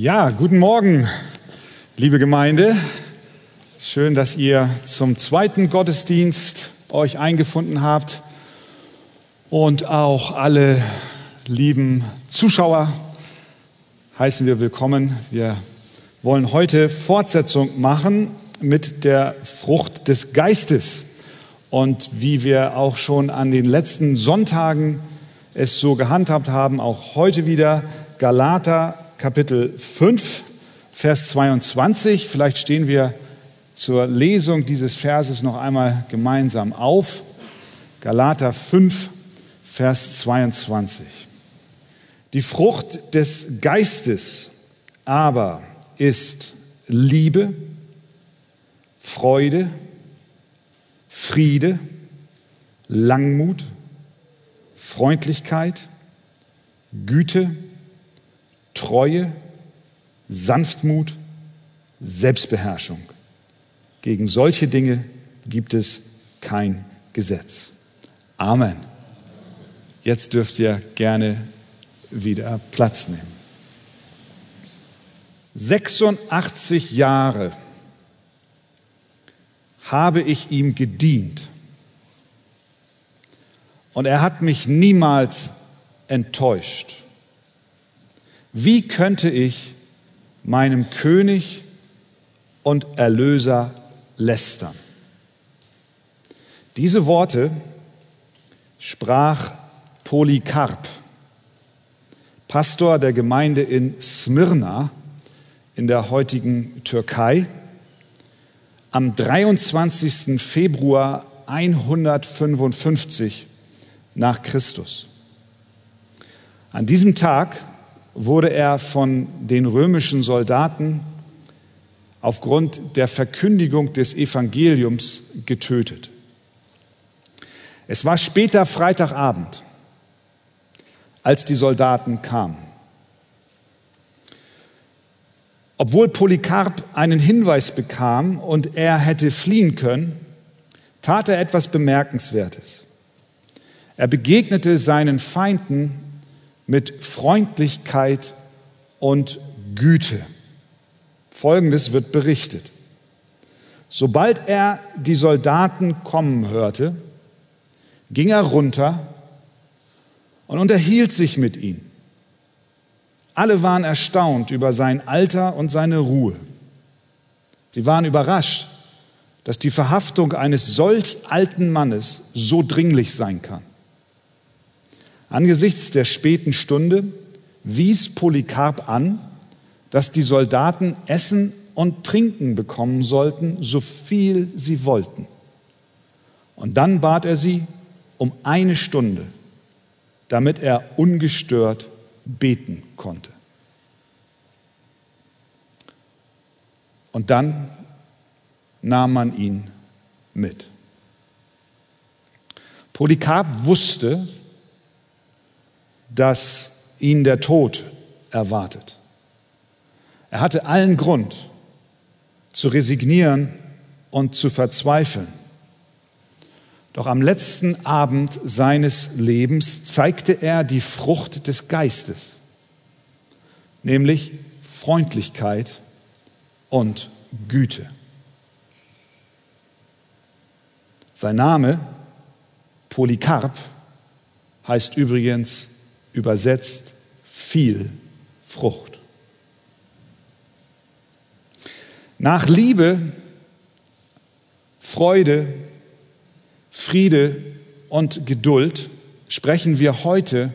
Ja, guten Morgen, liebe Gemeinde. Schön, dass ihr zum zweiten Gottesdienst euch eingefunden habt und auch alle lieben Zuschauer heißen wir willkommen. Wir wollen heute Fortsetzung machen mit der Frucht des Geistes. Und wie wir auch schon an den letzten Sonntagen es so gehandhabt haben, auch heute wieder Galater Kapitel 5, Vers 22. Vielleicht stehen wir zur Lesung dieses Verses noch einmal gemeinsam auf. Galater 5, Vers 22. Die Frucht des Geistes aber ist Liebe, Freude, Friede, Langmut, Freundlichkeit, Güte, Treue, Sanftmut, Selbstbeherrschung. Gegen solche Dinge gibt es kein Gesetz. Amen. Jetzt dürft ihr gerne wieder Platz nehmen. 86 Jahre habe ich ihm gedient und er hat mich niemals enttäuscht. Wie könnte ich meinem König und Erlöser lästern? Diese Worte sprach Polycarp, Pastor der Gemeinde in Smyrna in der heutigen Türkei, am 23. Februar 155 nach Christus. An diesem Tag wurde er von den römischen Soldaten aufgrund der Verkündigung des Evangeliums getötet. Es war später Freitagabend, als die Soldaten kamen. Obwohl Polycarp einen Hinweis bekam und er hätte fliehen können, tat er etwas Bemerkenswertes. Er begegnete seinen Feinden mit Freundlichkeit und Güte. Folgendes wird berichtet. Sobald er die Soldaten kommen hörte, ging er runter und unterhielt sich mit ihnen. Alle waren erstaunt über sein Alter und seine Ruhe. Sie waren überrascht, dass die Verhaftung eines solch alten Mannes so dringlich sein kann. Angesichts der späten Stunde wies Polycarp an, dass die Soldaten Essen und Trinken bekommen sollten, so viel sie wollten. Und dann bat er sie um eine Stunde, damit er ungestört beten konnte. Und dann nahm man ihn mit. Polycarp wusste, dass ihn der Tod erwartet. Er hatte allen Grund zu resignieren und zu verzweifeln. Doch am letzten Abend seines Lebens zeigte er die Frucht des Geistes, nämlich Freundlichkeit und Güte. Sein Name, Polycarp, heißt übrigens übersetzt viel Frucht. Nach Liebe, Freude, Friede und Geduld sprechen wir heute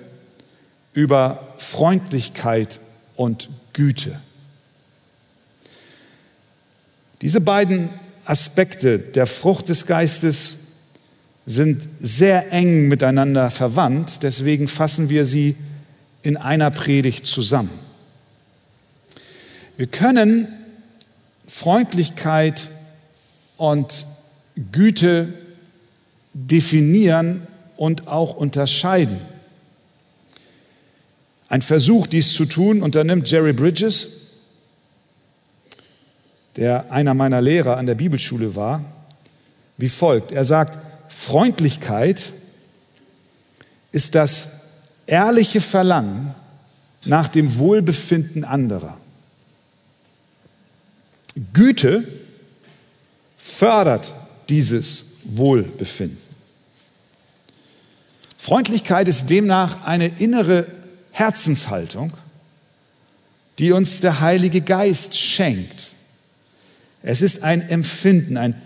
über Freundlichkeit und Güte. Diese beiden Aspekte der Frucht des Geistes sind sehr eng miteinander verwandt, deswegen fassen wir sie in einer Predigt zusammen. Wir können Freundlichkeit und Güte definieren und auch unterscheiden. Ein Versuch, dies zu tun, unternimmt Jerry Bridges, der einer meiner Lehrer an der Bibelschule war, wie folgt. Er sagt, Freundlichkeit ist das ehrliche Verlangen nach dem Wohlbefinden anderer. Güte fördert dieses Wohlbefinden. Freundlichkeit ist demnach eine innere Herzenshaltung, die uns der Heilige Geist schenkt. Es ist ein Empfinden, ein,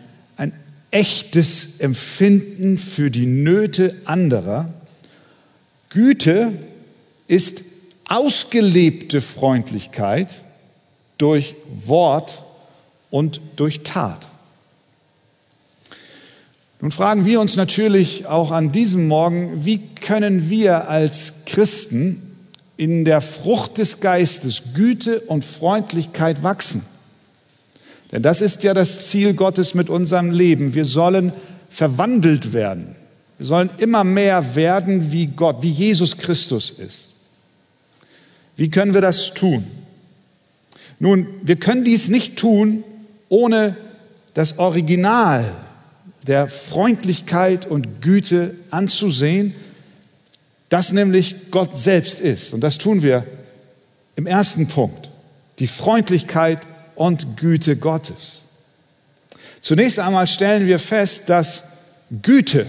echtes Empfinden für die Nöte anderer. Güte ist ausgelebte Freundlichkeit durch Wort und durch Tat. Nun fragen wir uns natürlich auch an diesem Morgen, wie können wir als Christen in der Frucht des Geistes Güte und Freundlichkeit wachsen? Denn das ist ja das Ziel Gottes mit unserem Leben. Wir sollen verwandelt werden. Wir sollen immer mehr werden wie Gott, wie Jesus Christus ist. Wie können wir das tun? Nun, wir können dies nicht tun, ohne das Original der Freundlichkeit und Güte anzusehen, das nämlich Gott selbst ist. Und das tun wir im ersten Punkt. Die Freundlichkeit und Güte Gottes. Zunächst einmal stellen wir fest, dass Güte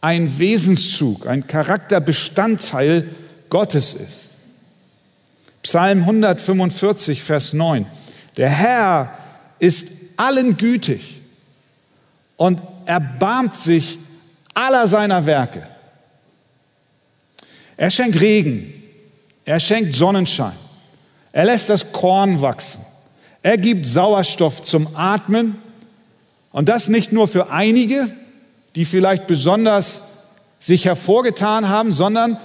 ein Wesenszug, ein Charakterbestandteil Gottes ist. Psalm 145, Vers 9. Der Herr ist allen gütig und erbarmt sich aller seiner Werke. Er schenkt Regen, er schenkt Sonnenschein, er lässt das Korn wachsen, er gibt Sauerstoff zum Atmen und das nicht nur für einige, die vielleicht besonders sich hervorgetan haben, sondern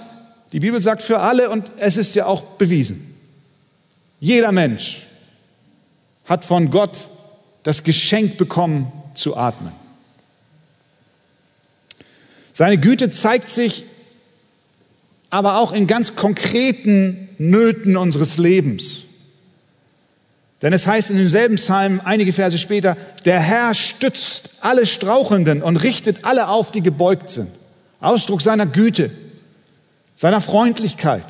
die Bibel sagt für alle und es ist ja auch bewiesen. Jeder Mensch hat von Gott das Geschenk bekommen zu atmen. Seine Güte zeigt sich aber auch in ganz konkreten Nöten unseres Lebens. Denn es heißt in demselben Psalm einige Verse später, der Herr stützt alle Strauchenden und richtet alle auf, die gebeugt sind. Ausdruck seiner Güte, seiner Freundlichkeit.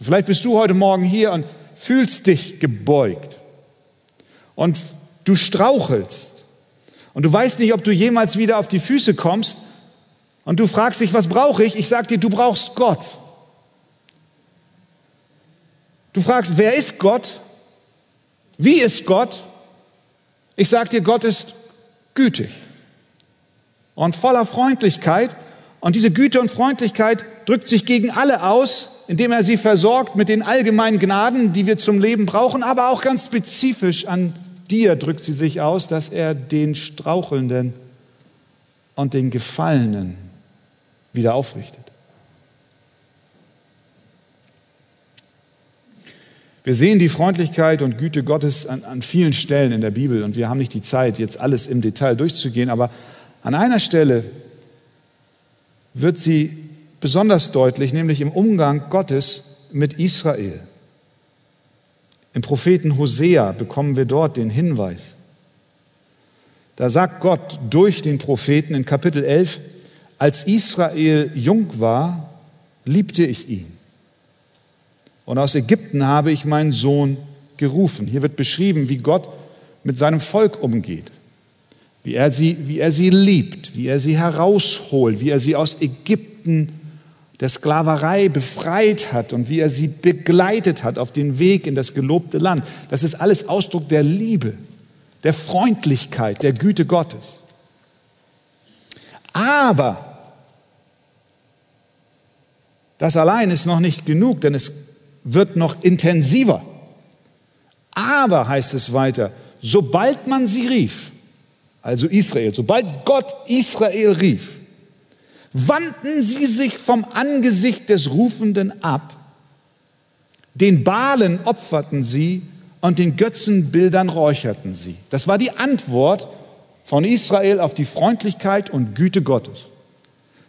Vielleicht bist du heute Morgen hier und fühlst dich gebeugt und du strauchelst und du weißt nicht, ob du jemals wieder auf die Füße kommst und du fragst dich, was brauche ich? Ich sage dir, du brauchst Gott. Du fragst, wer ist Gott? Wie ist Gott? Ich sage dir, Gott ist gütig und voller Freundlichkeit. Und diese Güte und Freundlichkeit drückt sich gegen alle aus, indem er sie versorgt mit den allgemeinen Gnaden, die wir zum Leben brauchen, aber auch ganz spezifisch an dir drückt sie sich aus, dass er den Strauchelnden und den Gefallenen wieder aufrichtet. Wir sehen die Freundlichkeit und Güte Gottes an, an, vielen Stellen in der Bibel und wir haben nicht die Zeit, jetzt alles im Detail durchzugehen, aber an einer Stelle wird sie besonders deutlich, nämlich im Umgang Gottes mit Israel. Im Propheten Hosea bekommen wir dort den Hinweis. Da sagt Gott durch den Propheten in Kapitel 11, als Israel jung war, liebte ich ihn. Und aus Ägypten habe ich meinen Sohn gerufen. Hier wird beschrieben, wie Gott mit seinem Volk umgeht, wie er sie, wie er sie liebt, wie er sie herausholt, wie er sie aus Ägypten der Sklaverei befreit hat und wie er sie begleitet hat auf den Weg in das gelobte Land. Das ist alles Ausdruck der Liebe, der Freundlichkeit, der Güte Gottes. Aber das allein ist noch nicht genug, denn es wird noch intensiver. Aber heißt es weiter, sobald man sie rief, also Israel, sobald Gott Israel rief, wandten sie sich vom Angesicht des Rufenden ab. Den Balen opferten sie und den Götzenbildern räucherten sie. Das war die Antwort von Israel auf die Freundlichkeit und Güte Gottes.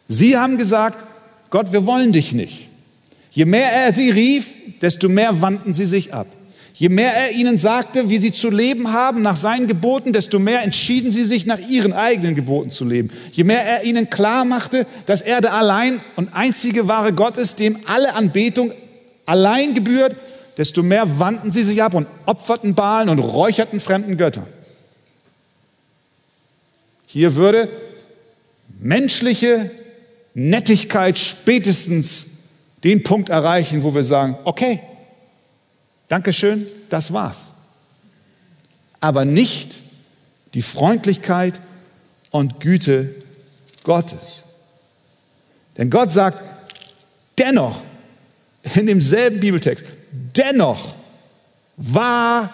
Sie haben gesagt, Gott, wir wollen dich nicht. Je mehr er sie rief, desto mehr wandten sie sich ab. Je mehr er ihnen sagte, wie sie zu leben haben nach seinen Geboten, desto mehr entschieden sie sich nach ihren eigenen Geboten zu leben. Je mehr er ihnen klar machte, dass er der allein und einzige wahre Gott ist, dem alle Anbetung allein gebührt, desto mehr wandten sie sich ab und opferten Balen und räucherten fremden Göttern. Hier würde menschliche Nettigkeit spätestens den Punkt erreichen, wo wir sagen, okay, Dankeschön, das war's. Aber nicht die Freundlichkeit und Güte Gottes. Denn Gott sagt, dennoch, in demselben Bibeltext, dennoch war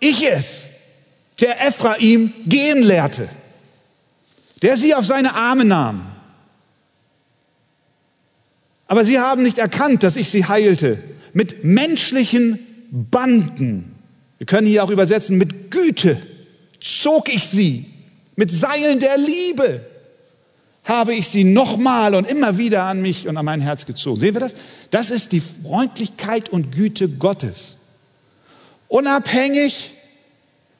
ich es, der Ephraim gehen lehrte, der sie auf seine Arme nahm. Aber sie haben nicht erkannt, dass ich sie heilte mit menschlichen Banden. Wir können hier auch übersetzen, mit Güte zog ich sie, mit Seilen der Liebe habe ich sie nochmal und immer wieder an mich und an mein Herz gezogen. Sehen wir das? Das ist die Freundlichkeit und Güte Gottes. Unabhängig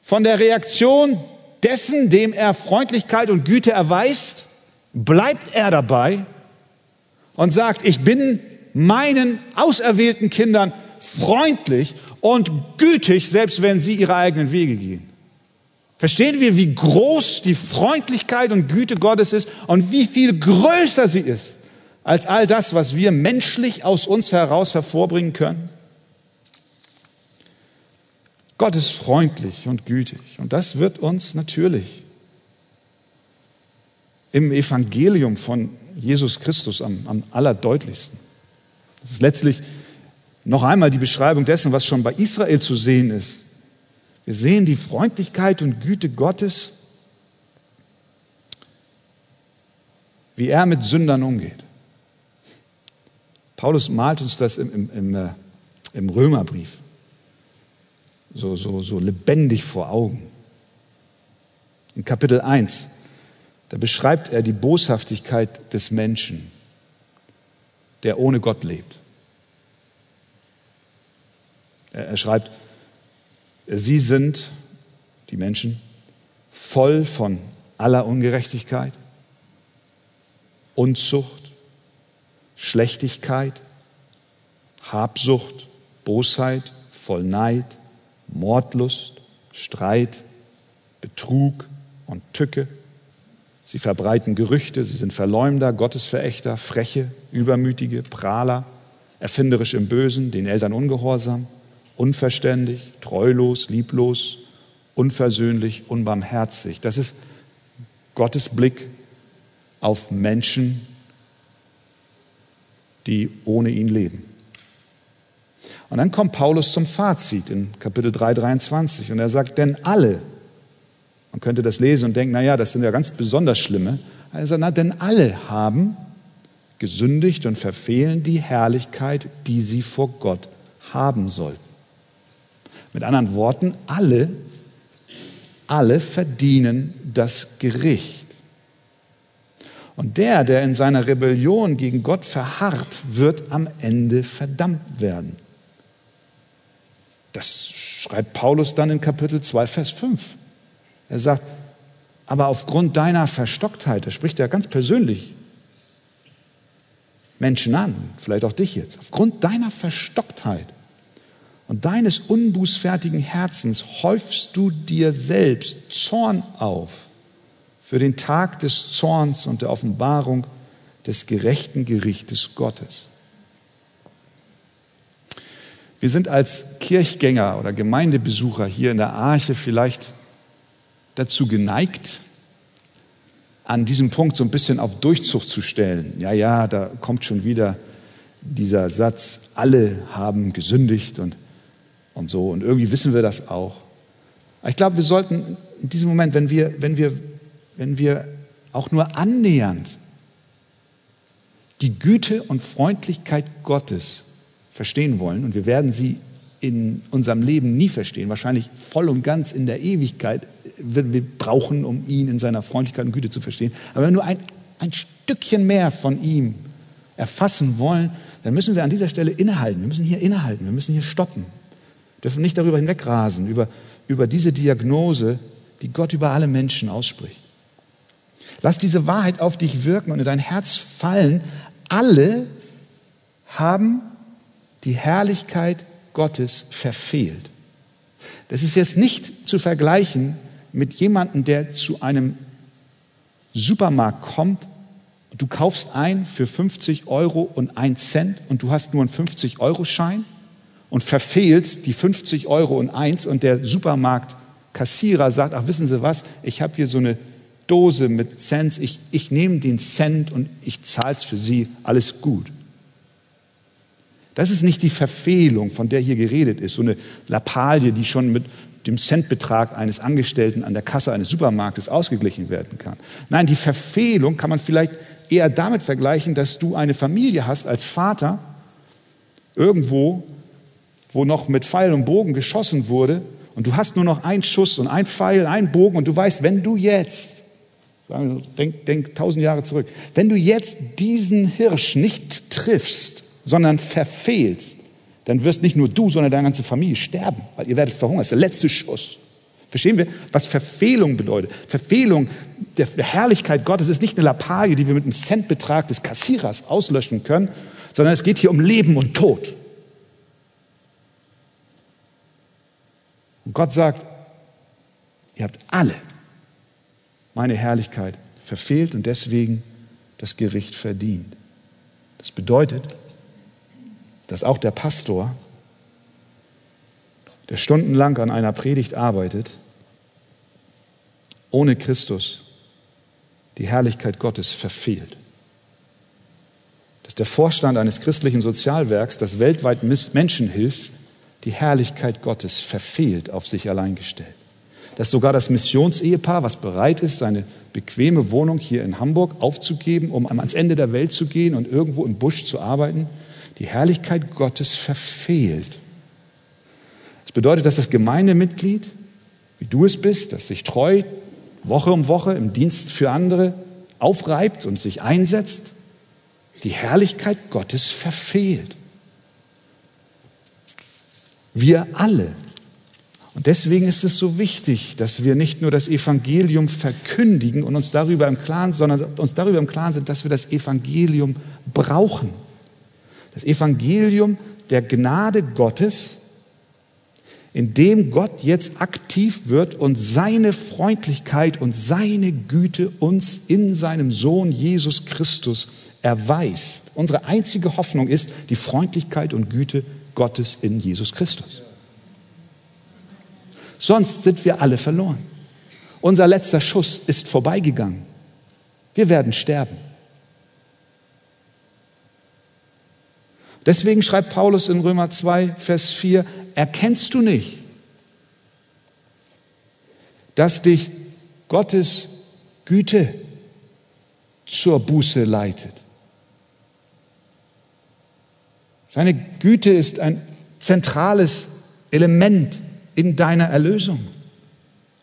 von der Reaktion dessen, dem er Freundlichkeit und Güte erweist, bleibt er dabei und sagt, ich bin meinen auserwählten Kindern freundlich und gütig, selbst wenn sie ihre eigenen Wege gehen. Verstehen wir, wie groß die Freundlichkeit und Güte Gottes ist und wie viel größer sie ist als all das, was wir menschlich aus uns heraus hervorbringen können? Gott ist freundlich und gütig und das wird uns natürlich im Evangelium von Jesus Christus am, am allerdeutlichsten. Das ist letztlich noch einmal die Beschreibung dessen, was schon bei Israel zu sehen ist. Wir sehen die Freundlichkeit und Güte Gottes, wie er mit Sündern umgeht. Paulus malt uns das im, im, im, äh, im Römerbrief so, so, so lebendig vor Augen. In Kapitel 1, da beschreibt er die Boshaftigkeit des Menschen, der ohne Gott lebt. Er, schreibt, Sie sind, die Menschen, voll von aller Ungerechtigkeit, Unzucht, Schlechtigkeit, Habsucht, Bosheit, voll Neid, Mordlust, Streit, Betrug und Tücke. Sie verbreiten Gerüchte, sie sind Verleumder, Gottesverächter, Freche, Übermütige, Prahler, erfinderisch im Bösen, den Eltern ungehorsam, unverständig, treulos, lieblos, unversöhnlich, unbarmherzig. Das ist Gottes Blick auf Menschen, die ohne ihn leben. Und dann kommt Paulus zum Fazit in Kapitel 3, 23 und er sagt, denn alle, man könnte das lesen und denken, naja, das sind ja ganz besonders schlimme, sagt, na, denn alle haben gesündigt und verfehlen die Herrlichkeit, die sie vor Gott haben sollten. Mit anderen Worten, alle, alle verdienen das Gericht. Und der, der in seiner Rebellion gegen Gott verharrt, wird am Ende verdammt werden. Das schreibt Paulus dann in Kapitel 2, Vers 5. Er sagt, aber aufgrund deiner Verstocktheit, da spricht er ganz persönlich Menschen an, vielleicht auch dich jetzt, aufgrund deiner Verstocktheit und deines unbußfertigen Herzens häufst du dir selbst Zorn auf für den Tag des Zorns und der Offenbarung des gerechten Gerichtes Gottes. Wir sind als Kirchgänger oder Gemeindebesucher hier in der Arche vielleicht dazu geneigt, an diesem Punkt so ein bisschen auf Durchzug zu stellen. Ja, ja, da kommt schon wieder dieser Satz, alle haben gesündigt und und so. Und irgendwie wissen wir das auch. Ich glaube, wir sollten in diesem Moment, wenn wir, wenn wir, wenn wir auch nur annähernd die Güte und Freundlichkeit Gottes verstehen wollen, und wir werden sie in unserem Leben nie verstehen, wahrscheinlich voll und ganz in der Ewigkeit werden wir brauchen, um ihn in seiner Freundlichkeit und Güte zu verstehen. Aber wenn wir nur ein, ein Stückchen mehr von ihm erfassen wollen, dann müssen wir an dieser Stelle innehalten. Wir müssen hier innehalten, wir müssen hier stoppen dürfen nicht darüber hinwegrasen, über, über diese Diagnose, die Gott über alle Menschen ausspricht. Lass diese Wahrheit auf dich wirken und in dein Herz fallen. Alle haben die Herrlichkeit Gottes verfehlt. Das ist jetzt nicht zu vergleichen mit jemandem, der zu einem Supermarkt kommt, du kaufst ein für 50 Euro und 1 Cent und du hast nur einen 50-Euro-Schein und verfehlst die 50 Euro und 1 und der Supermarktkassierer sagt, ach wissen Sie was, ich habe hier so eine Dose mit Cents, ich, ich nehme den Cent und ich zahle es für Sie, alles gut. Das ist nicht die Verfehlung, von der hier geredet ist, so eine Lappalie, die schon mit dem Centbetrag eines Angestellten an der Kasse eines Supermarktes ausgeglichen werden kann. Nein, die Verfehlung kann man vielleicht eher damit vergleichen, dass du eine Familie hast als Vater irgendwo, wo noch mit Pfeil und Bogen geschossen wurde und du hast nur noch einen Schuss und einen Pfeil, einen Bogen und du weißt, wenn du jetzt, denk, denk tausend Jahre zurück, wenn du jetzt diesen Hirsch nicht triffst, sondern verfehlst, dann wirst nicht nur du, sondern deine ganze Familie sterben, weil ihr werdet verhungern. Das ist der letzte Schuss. Verstehen wir, was Verfehlung bedeutet? Verfehlung der Herrlichkeit Gottes ist nicht eine Lappalie, die wir mit einem Centbetrag des Kassierers auslöschen können, sondern es geht hier um Leben und Tod. Und Gott sagt, ihr habt alle meine Herrlichkeit verfehlt und deswegen das Gericht verdient. Das bedeutet, dass auch der Pastor, der stundenlang an einer Predigt arbeitet, ohne Christus die Herrlichkeit Gottes verfehlt. Dass der Vorstand eines christlichen Sozialwerks, das weltweit Menschen hilft, die Herrlichkeit Gottes verfehlt, auf sich allein gestellt. Dass sogar das Missionsehepaar, was bereit ist, seine bequeme Wohnung hier in Hamburg aufzugeben, um ans Ende der Welt zu gehen und irgendwo im Busch zu arbeiten, die Herrlichkeit Gottes verfehlt. Das bedeutet, dass das Gemeindemitglied, wie du es bist, das sich treu Woche um Woche im Dienst für andere aufreibt und sich einsetzt, die Herrlichkeit Gottes verfehlt. Wir alle. Und deswegen ist es so wichtig, dass wir nicht nur das Evangelium verkündigen und uns darüber im Klaren, sondern uns darüber im Klaren sind, dass wir das Evangelium brauchen. Das Evangelium der Gnade Gottes, in dem Gott jetzt aktiv wird und seine Freundlichkeit und seine Güte uns in seinem Sohn Jesus Christus erweist. Unsere einzige Hoffnung ist die Freundlichkeit und Güte Gottes in Jesus Christus. Sonst sind wir alle verloren. Unser letzter Schuss ist vorbeigegangen. Wir werden sterben. Deswegen schreibt Paulus in Römer 2, Vers 4, erkennst du nicht, dass dich Gottes Güte zur Buße leitet? Seine Güte ist ein zentrales Element in deiner Erlösung.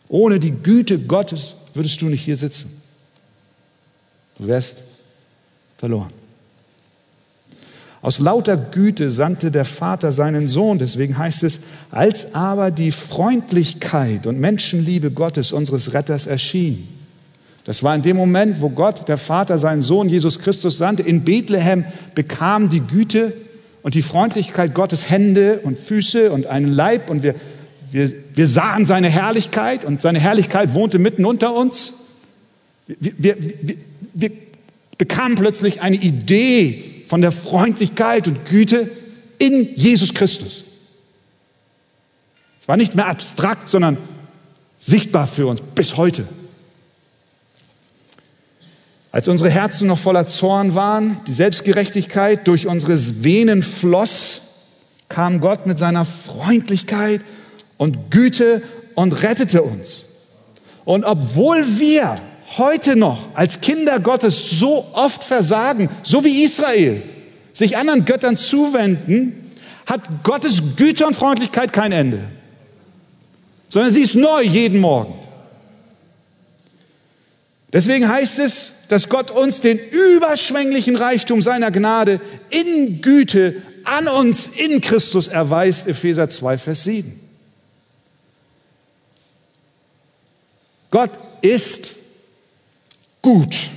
Ohne die Güte Gottes würdest du nicht hier sitzen. Du wärst verloren. Aus lauter Güte sandte der Vater seinen Sohn. Deswegen heißt es, als aber die Freundlichkeit und Menschenliebe Gottes, unseres Retters, erschien. Das war in dem Moment, wo Gott, der Vater, seinen Sohn Jesus Christus sandte. In Bethlehem bekam die Güte und die Freundlichkeit Gottes Hände und Füße und einen Leib und wir, wir, wir sahen seine Herrlichkeit und seine Herrlichkeit wohnte mitten unter uns. Wir, wir, wir, wir bekamen plötzlich eine Idee von der Freundlichkeit und Güte in Jesus Christus. Es war nicht mehr abstrakt, sondern sichtbar für uns bis heute. Als unsere Herzen noch voller Zorn waren, die Selbstgerechtigkeit durch unsere Venen floss, kam Gott mit seiner Freundlichkeit und Güte und rettete uns. Und obwohl wir heute noch als Kinder Gottes so oft versagen, so wie Israel, sich anderen Göttern zuwenden, hat Gottes Güte und Freundlichkeit kein Ende, sondern sie ist neu jeden Morgen. Deswegen heißt es, dass Gott uns den überschwänglichen Reichtum seiner Gnade in Güte an uns in Christus erweist, Epheser 2, Vers 7. Gott ist gut.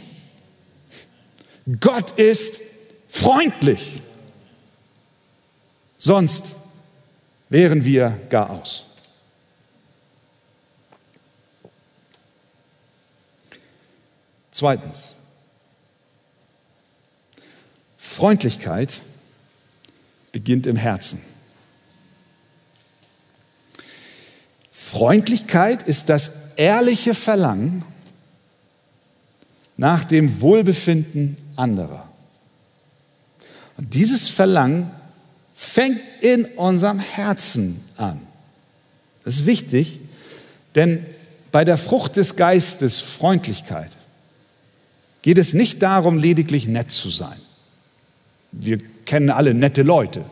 Gott ist freundlich. Sonst wären wir gar aus. Zweitens, Freundlichkeit beginnt im Herzen. Freundlichkeit ist das ehrliche Verlangen nach dem Wohlbefinden anderer. Und dieses Verlangen fängt in unserem Herzen an. Das ist wichtig, denn bei der Frucht des Geistes, Freundlichkeit, geht es nicht darum, lediglich nett zu sein. Wir kennen alle nette Leute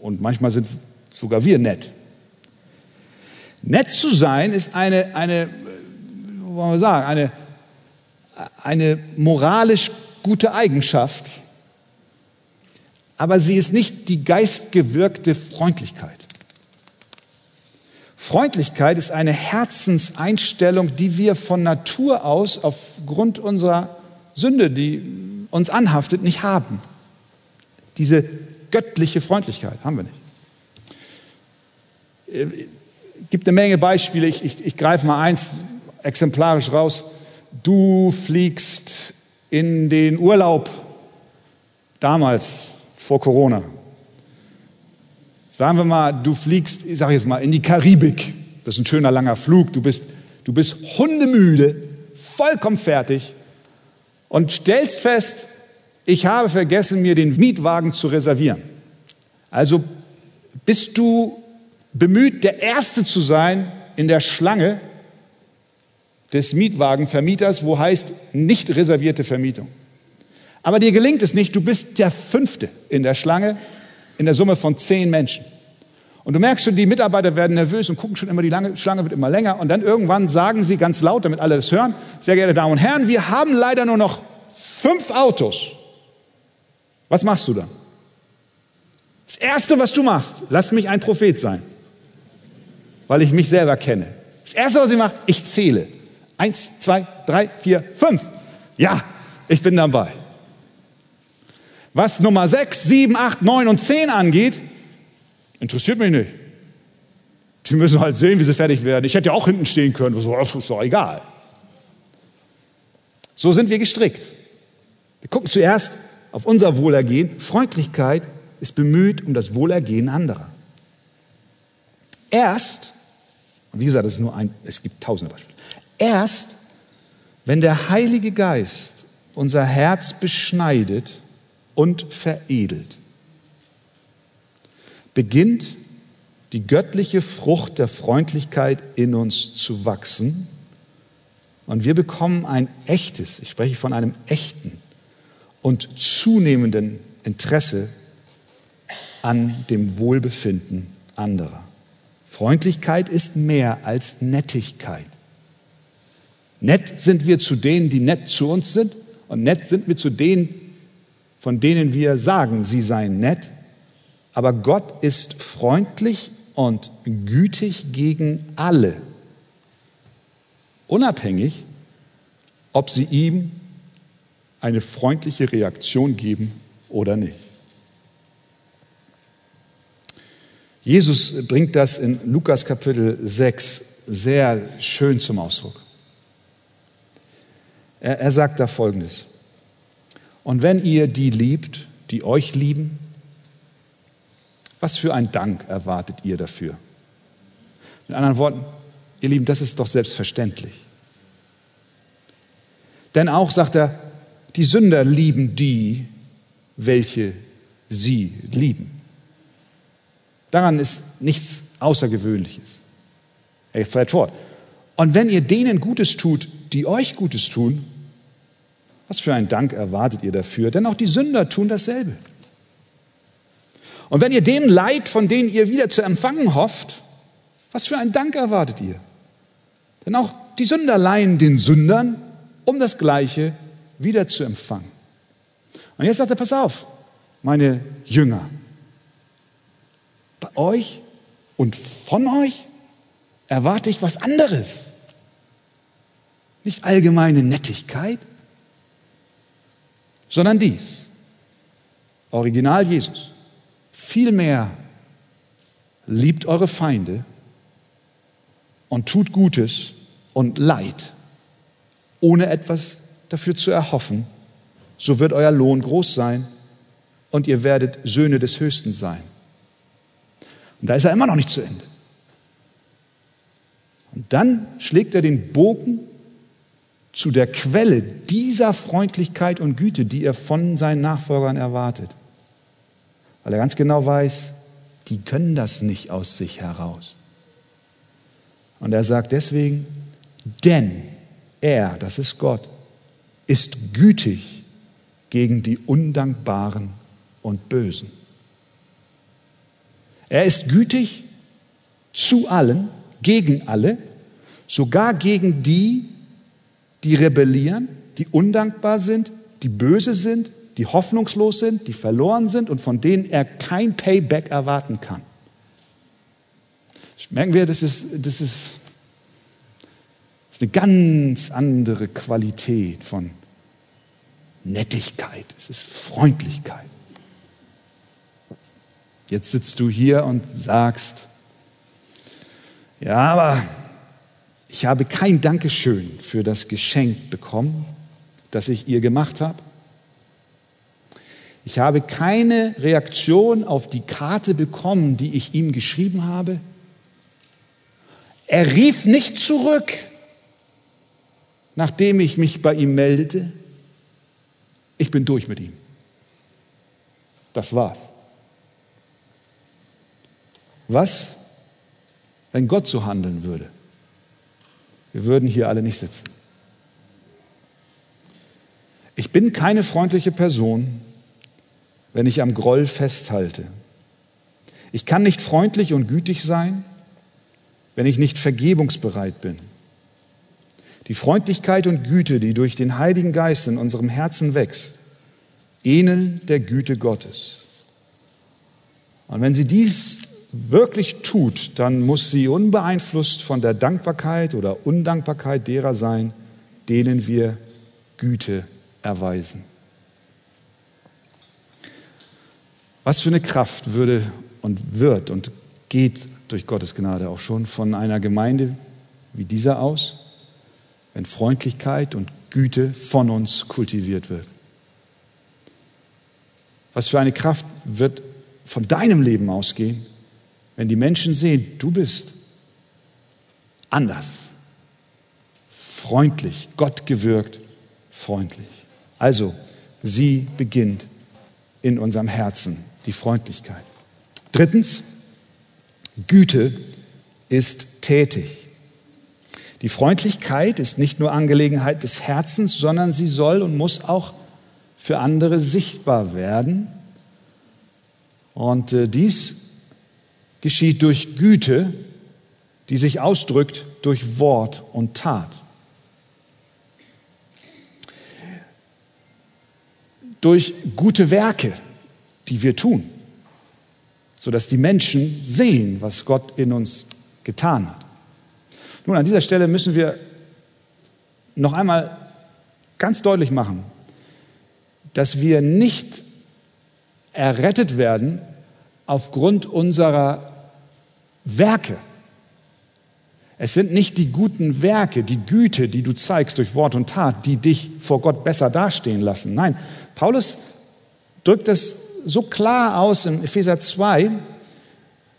und manchmal sind sogar wir nett. Nett zu sein ist eine, eine wie wollen wir sagen, eine, eine moralisch gute Eigenschaft, aber sie ist nicht die geistgewirkte Freundlichkeit. Freundlichkeit ist eine Herzenseinstellung, die wir von Natur aus aufgrund unserer Sünde, die uns anhaftet, nicht haben. Diese göttliche Freundlichkeit haben wir nicht. Es äh, gibt eine Menge Beispiele, ich, ich, ich greife mal eins exemplarisch raus. Du fliegst in den Urlaub damals vor Corona Sagen wir mal, du fliegst, ich sage jetzt mal, in die Karibik. Das ist ein schöner langer Flug. Du bist, du bist hundemüde, vollkommen fertig und stellst fest, ich habe vergessen, mir den Mietwagen zu reservieren. Also bist du bemüht, der Erste zu sein in der Schlange des Mietwagenvermieters, wo heißt nicht reservierte Vermietung. Aber dir gelingt es nicht, du bist der Fünfte in der Schlange in der Summe von zehn Menschen. Und du merkst schon, die Mitarbeiter werden nervös und gucken schon immer, die lange, Schlange wird immer länger. Und dann irgendwann sagen sie ganz laut, damit alle das hören, sehr geehrte Damen und Herren, wir haben leider nur noch fünf Autos. Was machst du dann? Das Erste, was du machst, lass mich ein Prophet sein, weil ich mich selber kenne. Das Erste, was ich mache, ich zähle. Eins, zwei, drei, vier, fünf. Ja, ich bin dabei. Was Nummer 6, 7, 8, 9 und 10 angeht, interessiert mich nicht. Die müssen halt sehen, wie sie fertig werden. Ich hätte ja auch hinten stehen können. Das ist doch egal. So sind wir gestrickt. Wir gucken zuerst auf unser Wohlergehen. Freundlichkeit ist bemüht um das Wohlergehen anderer. Erst, und wie gesagt, es ist nur ein, es gibt tausende Beispiele. Erst, wenn der Heilige Geist unser Herz beschneidet und veredelt. Beginnt die göttliche Frucht der Freundlichkeit in uns zu wachsen und wir bekommen ein echtes, ich spreche von einem echten und zunehmenden Interesse an dem Wohlbefinden anderer. Freundlichkeit ist mehr als Nettigkeit. Nett sind wir zu denen, die nett zu uns sind und nett sind wir zu denen, von denen wir sagen, sie seien nett, aber Gott ist freundlich und gütig gegen alle, unabhängig, ob sie ihm eine freundliche Reaktion geben oder nicht. Jesus bringt das in Lukas Kapitel 6 sehr schön zum Ausdruck. Er, er sagt da Folgendes. Und wenn ihr die liebt, die euch lieben, was für ein Dank erwartet ihr dafür? Mit anderen Worten, ihr Lieben, das ist doch selbstverständlich. Denn auch, sagt er, die Sünder lieben die, welche sie lieben. Daran ist nichts Außergewöhnliches. Er fährt fort. Und wenn ihr denen Gutes tut, die euch Gutes tun, was für einen Dank erwartet ihr dafür? Denn auch die Sünder tun dasselbe. Und wenn ihr denen Leid, von denen ihr wieder zu empfangen hofft, was für einen Dank erwartet ihr? Denn auch die Sünder leihen den Sündern, um das Gleiche wieder zu empfangen. Und jetzt sagt er, pass auf, meine Jünger, bei euch und von euch erwarte ich was anderes. Nicht allgemeine Nettigkeit, sondern dies. Original Jesus. Vielmehr liebt eure Feinde und tut Gutes und Leid, ohne etwas dafür zu erhoffen, so wird euer Lohn groß sein und ihr werdet Söhne des Höchsten sein. Und da ist er immer noch nicht zu Ende. Und dann schlägt er den Bogen zu der Quelle dieser Freundlichkeit und Güte, die er von seinen Nachfolgern erwartet. Weil er ganz genau weiß, die können das nicht aus sich heraus. Und er sagt deswegen, denn er, das ist Gott, ist gütig gegen die Undankbaren und Bösen. Er ist gütig zu allen, gegen alle, sogar gegen die, die rebellieren, die undankbar sind, die böse sind, die hoffnungslos sind, die verloren sind und von denen er kein Payback erwarten kann. Merken wir, das ist, das ist, das ist eine ganz andere Qualität von Nettigkeit, es ist Freundlichkeit. Jetzt sitzt du hier und sagst, ja, aber ich habe kein Dankeschön für das Geschenk bekommen, das ich ihr gemacht habe. Ich habe keine Reaktion auf die Karte bekommen, die ich ihm geschrieben habe. Er rief nicht zurück, nachdem ich mich bei ihm meldete. Ich bin durch mit ihm. Das war's. Was, wenn Gott so handeln würde? Wir würden hier alle nicht sitzen. Ich bin keine freundliche Person, wenn ich am Groll festhalte. Ich kann nicht freundlich und gütig sein, wenn ich nicht vergebungsbereit bin. Die Freundlichkeit und Güte, die durch den Heiligen Geist in unserem Herzen wächst, ähneln der Güte Gottes. Und wenn sie dies wirklich tut, dann muss sie unbeeinflusst von der Dankbarkeit oder Undankbarkeit derer sein, denen wir Güte erweisen. Was für eine Kraft würde und wird und geht durch Gottes Gnade auch schon von einer Gemeinde wie dieser aus, wenn Freundlichkeit und Güte von uns kultiviert wird. Was für eine Kraft wird von deinem Leben ausgehen, wenn die Menschen sehen, du bist anders, freundlich, Gott gewirkt, freundlich. Also, sie beginnt in unserem Herzen, die Freundlichkeit. Drittens, Güte ist tätig. Die Freundlichkeit ist nicht nur Angelegenheit des Herzens, sondern sie soll und muss auch für andere sichtbar werden. Und äh, dies geschieht durch Güte, die sich ausdrückt durch Wort und Tat. Durch gute Werke, die wir tun, sodass die Menschen sehen, was Gott in uns getan hat. Nun, an dieser Stelle müssen wir noch einmal ganz deutlich machen, dass wir nicht errettet werden aufgrund unserer Werke. Es sind nicht die guten Werke, die Güte, die du zeigst durch Wort und Tat, die dich vor Gott besser dastehen lassen. Nein, Paulus drückt es so klar aus in Epheser 2.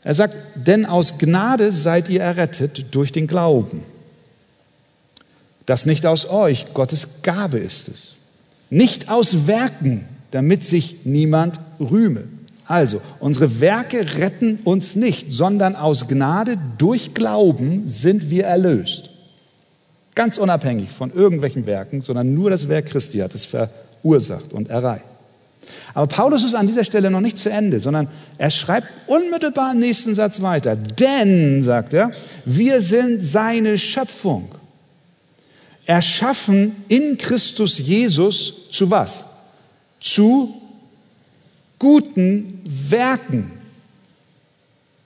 Er sagt, denn aus Gnade seid ihr errettet durch den Glauben. Das nicht aus euch, Gottes Gabe ist es. Nicht aus Werken, damit sich niemand rühme. Also, unsere Werke retten uns nicht, sondern aus Gnade durch Glauben sind wir erlöst. Ganz unabhängig von irgendwelchen Werken, sondern nur das Werk Christi hat es verursacht und erreicht. Aber Paulus ist an dieser Stelle noch nicht zu Ende, sondern er schreibt unmittelbar im nächsten Satz weiter. Denn, sagt er, wir sind seine Schöpfung. Erschaffen in Christus Jesus zu was? Zu guten Werken,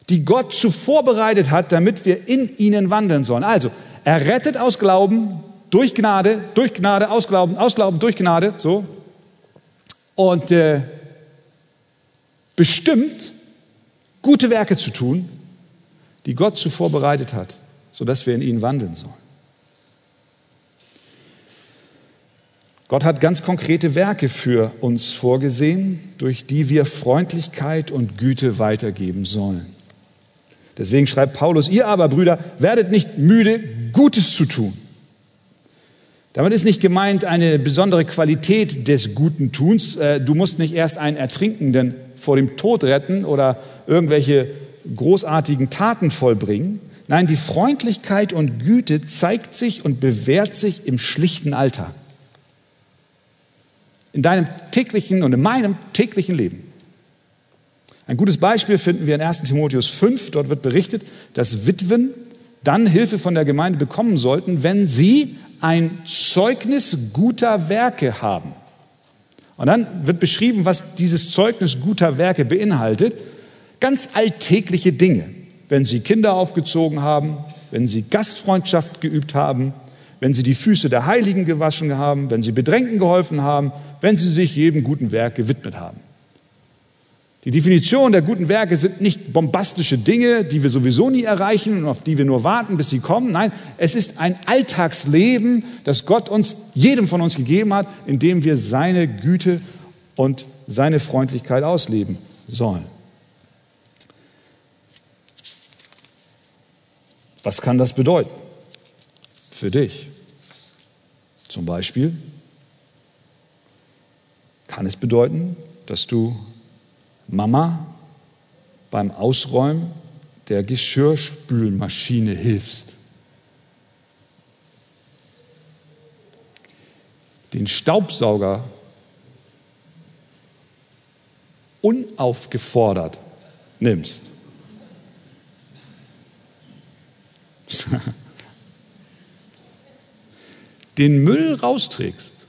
die Gott zuvor bereitet hat, damit wir in ihnen wandeln sollen. Also, er rettet aus Glauben, durch Gnade, durch Gnade, aus Glauben, aus Glauben, durch Gnade, so. Und äh, bestimmt, gute Werke zu tun, die Gott zuvor bereitet hat, sodass wir in ihnen wandeln sollen. Gott hat ganz konkrete Werke für uns vorgesehen, durch die wir Freundlichkeit und Güte weitergeben sollen. Deswegen schreibt Paulus, ihr aber, Brüder, werdet nicht müde, Gutes zu tun. Damit ist nicht gemeint eine besondere Qualität des guten Tuns. Äh, du musst nicht erst einen Ertrinkenden vor dem Tod retten oder irgendwelche großartigen Taten vollbringen. Nein, die Freundlichkeit und Güte zeigt sich und bewährt sich im schlichten Alltag in deinem täglichen und in meinem täglichen Leben. Ein gutes Beispiel finden wir in 1 Timotheus 5. Dort wird berichtet, dass Witwen dann Hilfe von der Gemeinde bekommen sollten, wenn sie ein Zeugnis guter Werke haben. Und dann wird beschrieben, was dieses Zeugnis guter Werke beinhaltet. Ganz alltägliche Dinge. Wenn sie Kinder aufgezogen haben, wenn sie Gastfreundschaft geübt haben, wenn sie die Füße der Heiligen gewaschen haben, wenn sie Bedrängten geholfen haben, wenn sie sich jedem guten Werk gewidmet haben. Die Definition der guten Werke sind nicht bombastische Dinge, die wir sowieso nie erreichen und auf die wir nur warten, bis sie kommen. Nein, es ist ein Alltagsleben, das Gott uns, jedem von uns gegeben hat, in dem wir seine Güte und seine Freundlichkeit ausleben sollen. Was kann das bedeuten für dich? Zum Beispiel kann es bedeuten, dass du Mama beim Ausräumen der Geschirrspülmaschine hilfst. Den Staubsauger unaufgefordert nimmst. den Müll rausträgst,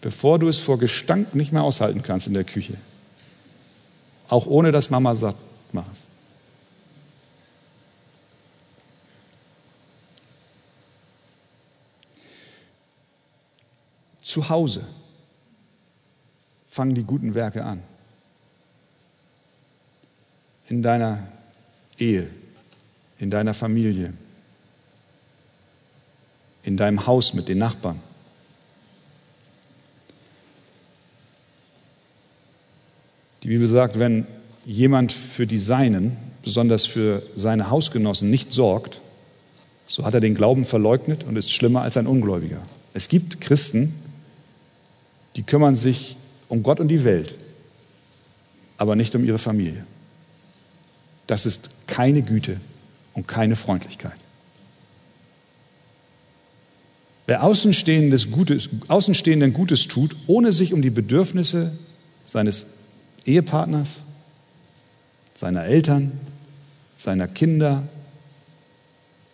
bevor du es vor Gestank nicht mehr aushalten kannst in der Küche. Auch ohne dass Mama sagt, mach es. Zu Hause fangen die guten Werke an. In deiner Ehe, in deiner Familie, in deinem Haus mit den Nachbarn. Die Bibel sagt, wenn jemand für die Seinen, besonders für seine Hausgenossen, nicht sorgt, so hat er den Glauben verleugnet und ist schlimmer als ein Ungläubiger. Es gibt Christen, die kümmern sich um Gott und die Welt, aber nicht um ihre Familie. Das ist keine Güte und keine Freundlichkeit. Wer Außenstehendes Gutes, Außenstehenden Gutes tut, ohne sich um die Bedürfnisse seines Ehepartners, seiner Eltern, seiner Kinder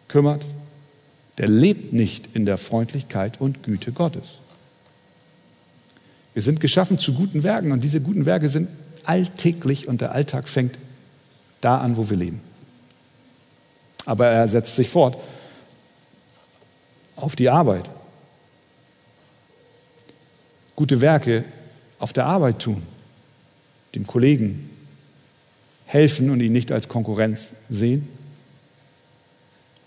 kümmert, der lebt nicht in der Freundlichkeit und Güte Gottes. Wir sind geschaffen zu guten Werken und diese guten Werke sind alltäglich und der Alltag fängt da an, wo wir leben. Aber er setzt sich fort auf die Arbeit. Gute Werke auf der Arbeit tun, dem Kollegen helfen und ihn nicht als Konkurrenz sehen,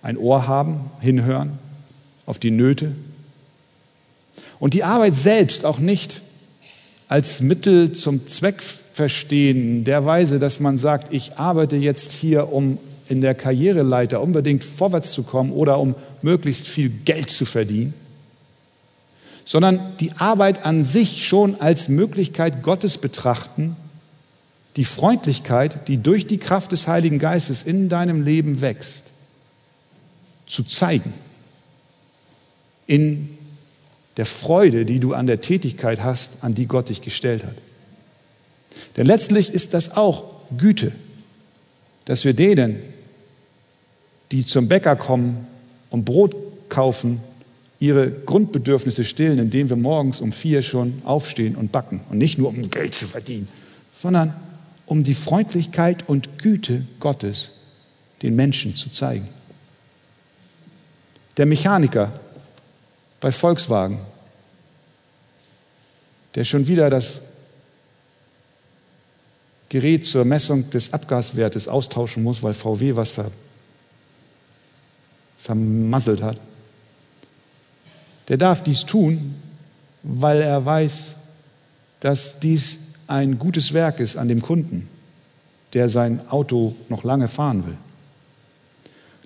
ein Ohr haben, hinhören auf die Nöte und die Arbeit selbst auch nicht als Mittel zum Zweck verstehen, der Weise, dass man sagt, ich arbeite jetzt hier, um in der Karriereleiter unbedingt vorwärts zu kommen oder um möglichst viel Geld zu verdienen, sondern die Arbeit an sich schon als Möglichkeit Gottes betrachten, die Freundlichkeit, die durch die Kraft des Heiligen Geistes in deinem Leben wächst, zu zeigen, in der Freude, die du an der Tätigkeit hast, an die Gott dich gestellt hat. Denn letztlich ist das auch Güte, dass wir denen, die zum Bäcker kommen und Brot kaufen, ihre Grundbedürfnisse stillen, indem wir morgens um vier schon aufstehen und backen. Und nicht nur, um Geld zu verdienen, sondern um die Freundlichkeit und Güte Gottes den Menschen zu zeigen. Der Mechaniker bei Volkswagen, der schon wieder das Gerät zur Messung des Abgaswertes austauschen muss, weil VW was vermasselt hat, der darf dies tun, weil er weiß, dass dies ein gutes Werk ist an dem Kunden, der sein Auto noch lange fahren will.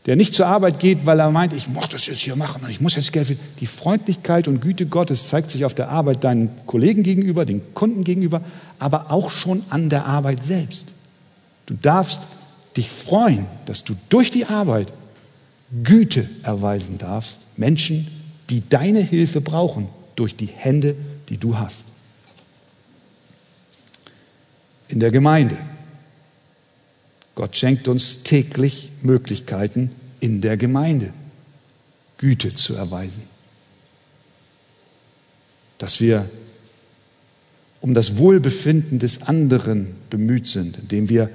Der nicht zur Arbeit geht, weil er meint, ich muss das jetzt hier machen und ich muss jetzt Geld finden. Die Freundlichkeit und Güte Gottes zeigt sich auf der Arbeit deinen Kollegen gegenüber, den Kunden gegenüber, aber auch schon an der Arbeit selbst. Du darfst dich freuen, dass du durch die Arbeit Güte erweisen darfst, Menschen, die deine Hilfe brauchen, durch die Hände, die du hast. In der Gemeinde. Gott schenkt uns täglich Möglichkeiten in der Gemeinde, Güte zu erweisen. Dass wir um das Wohlbefinden des anderen bemüht sind, indem wir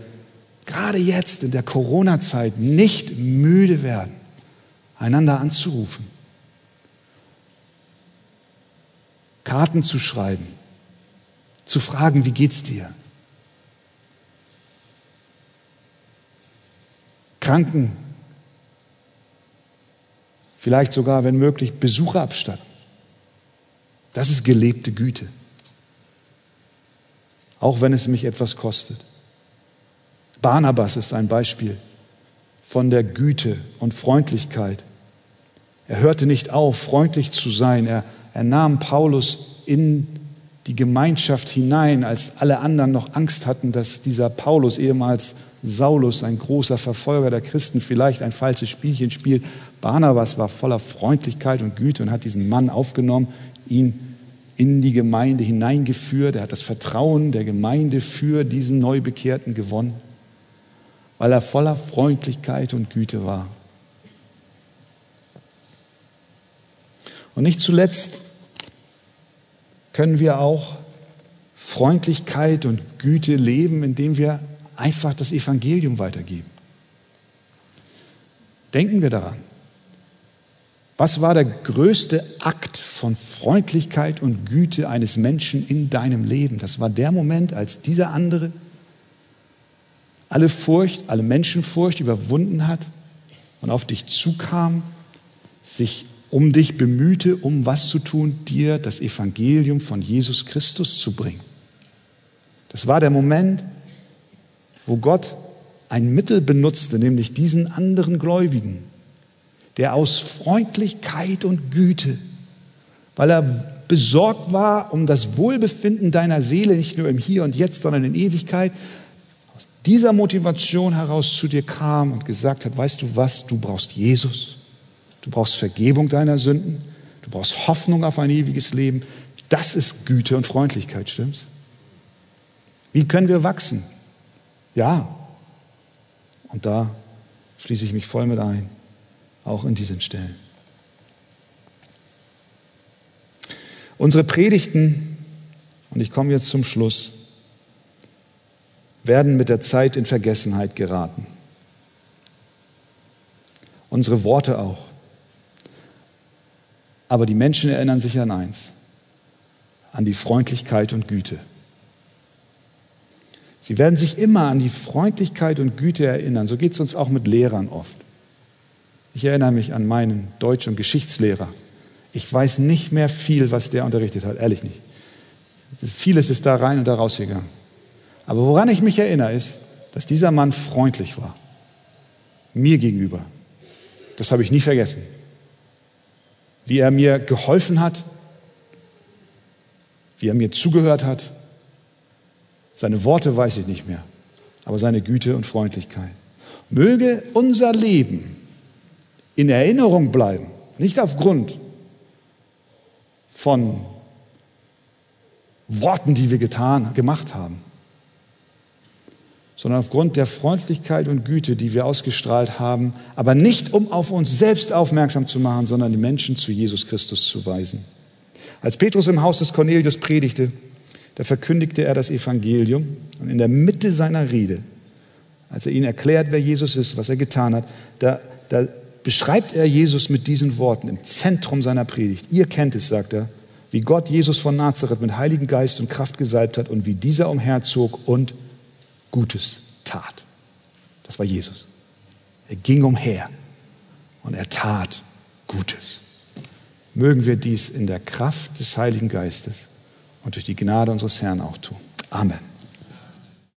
gerade jetzt in der Corona-Zeit nicht müde werden, einander anzurufen, Karten zu schreiben, zu fragen, wie geht's dir? Kranken, vielleicht sogar, wenn möglich, Besucher abstatten. Das ist gelebte Güte. Auch wenn es mich etwas kostet. Barnabas ist ein Beispiel von der Güte und Freundlichkeit. Er hörte nicht auf, freundlich zu sein. Er, er nahm Paulus in die Gemeinschaft hinein, als alle anderen noch Angst hatten, dass dieser Paulus, ehemals Saulus, ein großer Verfolger der Christen, vielleicht ein falsches Spielchen spielt. Barnabas war voller Freundlichkeit und Güte und hat diesen Mann aufgenommen, ihn in die Gemeinde hineingeführt. Er hat das Vertrauen der Gemeinde für diesen Neubekehrten gewonnen weil er voller Freundlichkeit und Güte war. Und nicht zuletzt können wir auch Freundlichkeit und Güte leben, indem wir einfach das Evangelium weitergeben. Denken wir daran. Was war der größte Akt von Freundlichkeit und Güte eines Menschen in deinem Leben? Das war der Moment, als dieser andere alle Furcht, alle Menschenfurcht überwunden hat und auf dich zukam, sich um dich bemühte, um was zu tun, dir das Evangelium von Jesus Christus zu bringen. Das war der Moment, wo Gott ein Mittel benutzte, nämlich diesen anderen Gläubigen, der aus Freundlichkeit und Güte, weil er besorgt war um das Wohlbefinden deiner Seele, nicht nur im Hier und Jetzt, sondern in Ewigkeit, dieser Motivation heraus zu dir kam und gesagt hat, weißt du was, du brauchst Jesus, du brauchst Vergebung deiner Sünden, du brauchst Hoffnung auf ein ewiges Leben. Das ist Güte und Freundlichkeit, stimmt's? Wie können wir wachsen? Ja, und da schließe ich mich voll mit ein, auch in diesen Stellen. Unsere Predigten, und ich komme jetzt zum Schluss, werden mit der Zeit in Vergessenheit geraten. Unsere Worte auch. Aber die Menschen erinnern sich an eins, an die Freundlichkeit und Güte. Sie werden sich immer an die Freundlichkeit und Güte erinnern. So geht es uns auch mit Lehrern oft. Ich erinnere mich an meinen Deutsch- und Geschichtslehrer. Ich weiß nicht mehr viel, was der unterrichtet hat, ehrlich nicht. Vieles ist da rein und da rausgegangen. Aber woran ich mich erinnere, ist, dass dieser Mann freundlich war. Mir gegenüber. Das habe ich nie vergessen. Wie er mir geholfen hat, wie er mir zugehört hat. Seine Worte weiß ich nicht mehr, aber seine Güte und Freundlichkeit. Möge unser Leben in Erinnerung bleiben, nicht aufgrund von Worten, die wir getan, gemacht haben, sondern aufgrund der Freundlichkeit und Güte, die wir ausgestrahlt haben, aber nicht um auf uns selbst aufmerksam zu machen, sondern die Menschen zu Jesus Christus zu weisen. Als Petrus im Haus des Cornelius predigte, da verkündigte er das Evangelium und in der Mitte seiner Rede, als er ihnen erklärt, wer Jesus ist, was er getan hat, da, da beschreibt er Jesus mit diesen Worten im Zentrum seiner Predigt. Ihr kennt es, sagt er, wie Gott Jesus von Nazareth mit Heiligen Geist und Kraft gesalbt hat und wie dieser umherzog und Gutes tat. Das war Jesus. Er ging umher und er tat Gutes. Mögen wir dies in der Kraft des Heiligen Geistes und durch die Gnade unseres Herrn auch tun. Amen.